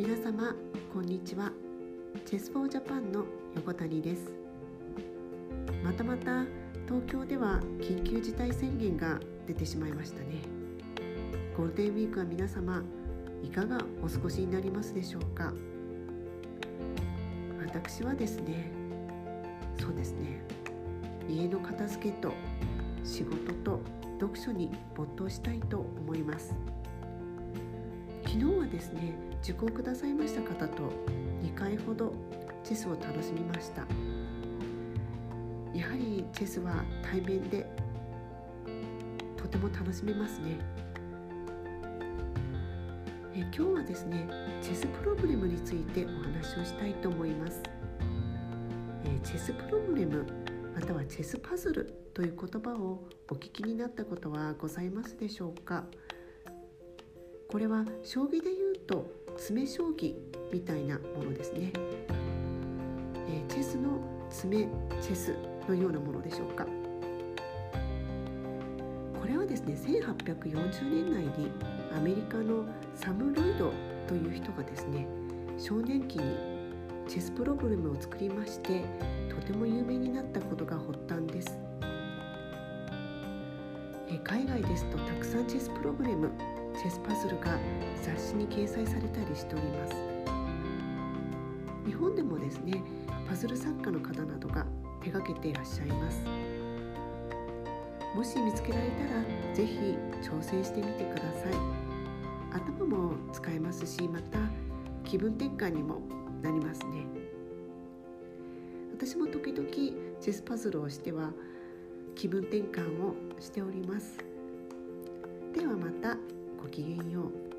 皆様こんにちは。チェスフォージャパンの横谷です。またまた東京では緊急事態宣言が出てしまいましたね。ゴールデンウィークは皆様いかがお過ごしになりますでしょうか？私はですねそうですね。家の片付けと仕事と読書に没頭したいと思います。ですね受講くださいました方と2回ほどチェスを楽しみました。やはりチェスは対面でとても楽しめますね。え今日はですねチェスプログラムについてお話をしたいと思います。えチェスプログラムまたはチェスパズルという言葉をお聞きになったことはございますでしょうか？これは将棋でいうと詰将棋みたいなものですね、えー、チェスの詰チェスのようなものでしょうか。これはですね1840年代にアメリカのサム・ロイドという人がですね少年期にチェスプログラムを作りましてとても有名になったことが発端です。海外ですとたくさんチェスプログラムチェスパズルが雑誌に掲載されたりしております。日本でもですねパズル作家の方などが手がけていらっしゃいます。もし見つけられたら是非挑戦してみてください。頭も使えますしまた気分転換にもなりますね。私も時々チェスパズルをしては気分転換をしております。ごきげんよう。